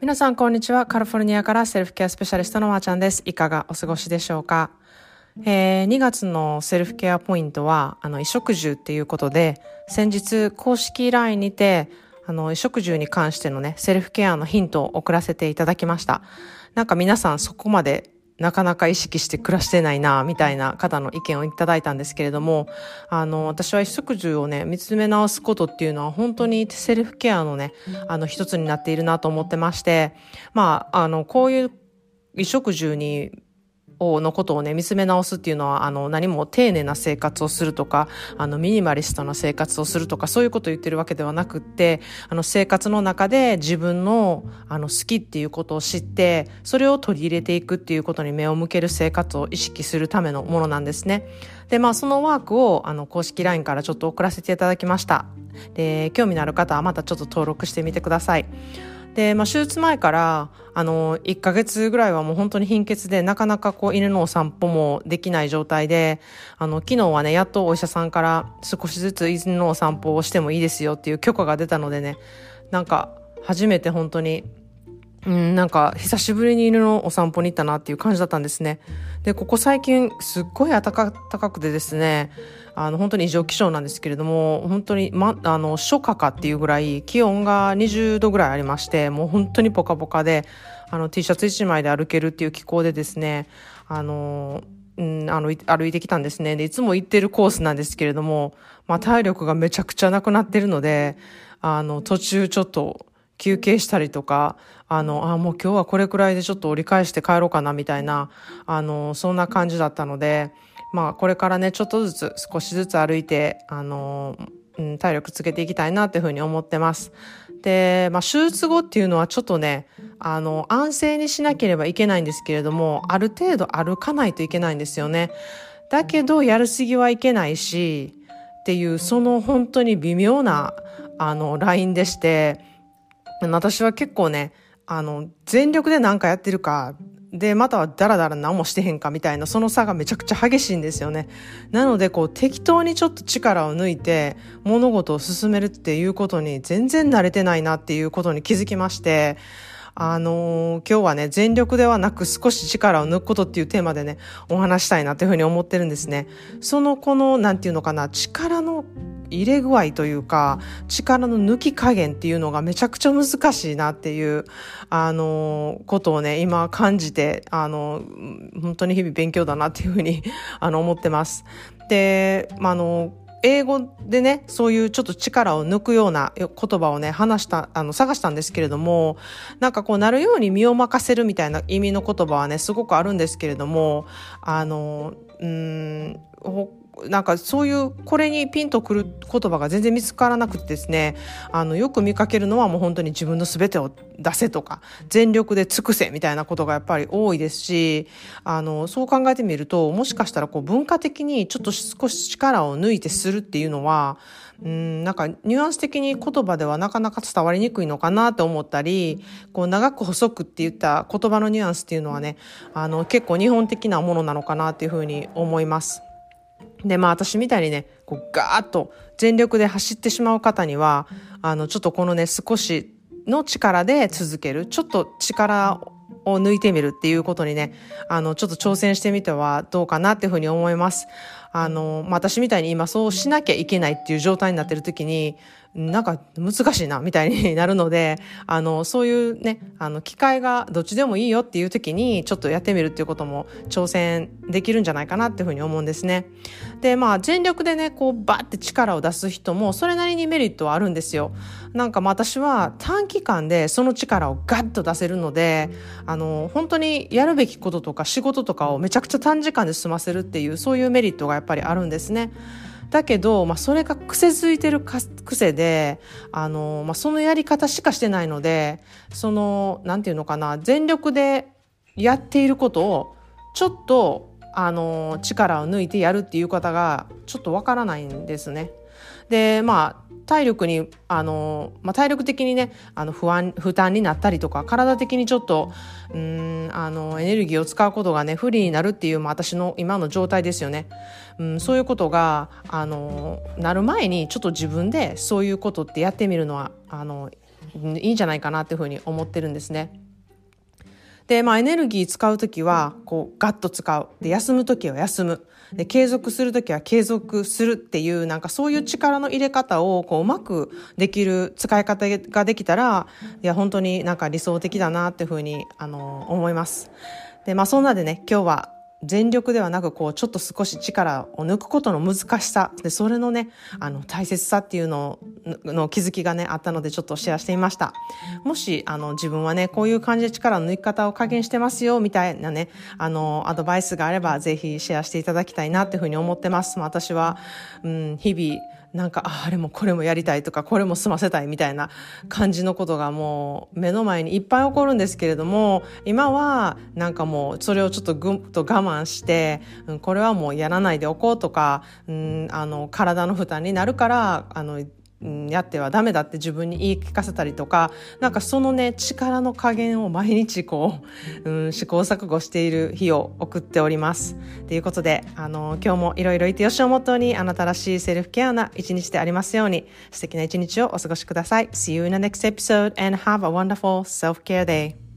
皆さんこんにちは。カリフォルニアからセルフケアスペシャリストのまーちゃんです。いかがお過ごしでしょうか？えー、2月のセルフケアポイントは、あの、衣食住っていうことで、先日公式 LINE にて、あの、衣食住に関してのね、セルフケアのヒントを送らせていただきました。なんか皆さんそこまでなかなか意識して暮らしてないな、みたいな方の意見をいただいたんですけれども、あの、私は一食住をね、見つめ直すことっていうのは本当にセルフケアのね、あの一つになっているなと思ってまして、まあ、あの、こういう衣食住にのことをね、見つめ直すっていうのは、あの、何も丁寧な生活をするとか、あの、ミニマリストな生活をするとか、そういうことを言ってるわけではなくって、あの、生活の中で自分の、あの、好きっていうことを知って、それを取り入れていくっていうことに目を向ける生活を意識するためのものなんですね。で、まあ、そのワークを、あの、公式 LINE からちょっと送らせていただきました。で、興味のある方はまたちょっと登録してみてください。で、まあ、手術前から、あの、1ヶ月ぐらいはもう本当に貧血で、なかなかこう犬のお散歩もできない状態で、あの、昨日はね、やっとお医者さんから少しずつ犬のお散歩をしてもいいですよっていう許可が出たのでね、なんか、初めて本当に、うん、なんか、久しぶりに犬のお散歩に行ったなっていう感じだったんですね。で、ここ最近、すっごい暖かくてですね、あの、本当に異常気象なんですけれども、本当に、ま、あの、初夏かっていうぐらい、気温が20度ぐらいありまして、もう本当にポカポカで、あの、T シャツ1枚で歩けるっていう気候でですね、あの、うん、あの、歩いてきたんですね。で、いつも行ってるコースなんですけれども、まあ、体力がめちゃくちゃなくなってるので、あの、途中ちょっと、休憩したりとか、あの、あ、もう今日はこれくらいでちょっと折り返して帰ろうかなみたいな、あの、そんな感じだったので、まあこれからね、ちょっとずつ少しずつ歩いて、あの、うん、体力つけていきたいなっていうふうに思ってます。で、まあ手術後っていうのはちょっとね、あの、安静にしなければいけないんですけれども、ある程度歩かないといけないんですよね。だけど、やるすぎはいけないし、っていう、その本当に微妙な、あの、ラインでして、私は結構ね、あの、全力で何かやってるか、で、またはダラダラ何もしてへんかみたいな、その差がめちゃくちゃ激しいんですよね。なので、こう、適当にちょっと力を抜いて、物事を進めるっていうことに全然慣れてないなっていうことに気づきまして、あのー、今日はね、全力ではなく少し力を抜くことっていうテーマでね、お話したいなというふうに思ってるんですね。その、この、なんていうのかな、力の入れ具合というか、力の抜き加減っていうのがめちゃくちゃ難しいなっていう、あの、ことをね、今感じて、あの、本当に日々勉強だなっていうふうに、あの、思ってます。で、まあ、あの、英語でね、そういうちょっと力を抜くような言葉をね、話した、あの、探したんですけれども、なんかこうなるように身を任せるみたいな意味の言葉はね、すごくあるんですけれども、あの、うん、なんかそういうこれにピンとくる言葉が全然見つからなくてですねあのよく見かけるのはもう本当に自分の全てを出せとか全力で尽くせみたいなことがやっぱり多いですしあのそう考えてみるともしかしたらこう文化的にちょっと少し力を抜いてするっていうのはうんなんかニュアンス的に言葉ではなかなか伝わりにくいのかなと思ったりこう長く細くって言った言葉のニュアンスっていうのはねあの結構日本的なものなのかなっていうふうに思います。で、まあ私みたいにね、こうガーッと全力で走ってしまう方には、あの、ちょっとこのね、少しの力で続ける、ちょっと力を抜いてみるっていうことにね、あの、ちょっと挑戦してみてはどうかなっていうふうに思います。あの、まあ、私みたいに今そうしなきゃいけないっていう状態になってる時に、なんか難しいな、みたいになるので、あの、そういうね、あの、機会がどっちでもいいよっていう時に、ちょっとやってみるっていうことも挑戦できるんじゃないかなっていうふうに思うんですね。で、まあ、全力でね、こう、バって力を出す人も、それなりにメリットはあるんですよ。なんかま私は短期間でその力をガッと出せるので、あの、本当にやるべきこととか仕事とかをめちゃくちゃ短時間で済ませるっていう、そういうメリットがやっぱりあるんですね。だけど、まあ、それが癖づいてる癖で、あの、まあ、そのやり方しかしてないので、その、なんていうのかな、全力でやっていることを、ちょっと、あの、力を抜いてやるっていう方が、ちょっとわからないんですね。で、まあ、体力に、あの、まあ、体力的にね、あの、不安、負担になったりとか、体的にちょっと、うん、あの、エネルギーを使うことがね、不利になるっていう、まあ、私の今の状態ですよね。うん、そういうことが、あの、なる前に、ちょっと自分でそういうことってやってみるのは、あの、いいんじゃないかなっていうふうに思ってるんですね。で、まあ、エネルギー使う時はこうガッと使うで休む時は休むで継続する時は継続するっていうなんかそういう力の入れ方をこううまくできる使い方ができたらいや本当になんか理想的だなっていうふうにあの思います。でまあそんなでね今日は全力ではなくこうちょっと少し力を抜くことの難しさ。でそれのねあの大切さっていうのの気づきがねあったのでちょっとシェアしてみました。もしあの自分はねこういう感じで力の抜き方を加減してますよみたいなねあのアドバイスがあればぜひシェアしていただきたいなっていうふうに思ってます。私は、うん、日々なんかあれもこれもやりたいとかこれも済ませたいみたいな感じのことがもう目の前にいっぱい起こるんですけれども今はなんかもうそれをちょっとぐっと我慢して、うん、これはもうやらないでおこうとか、うん、あの体の負担になるからあのやってはダメだって自分に言い聞かせたりとかなんかそのね力の加減を毎日こう、うん、試行錯誤している日を送っております。ということであの今日もいろいろいてよしをもとにあなたらしいセルフケアな一日でありますように素敵な一日をお過ごしください。See you in the next episode and have a wonderful self-care day.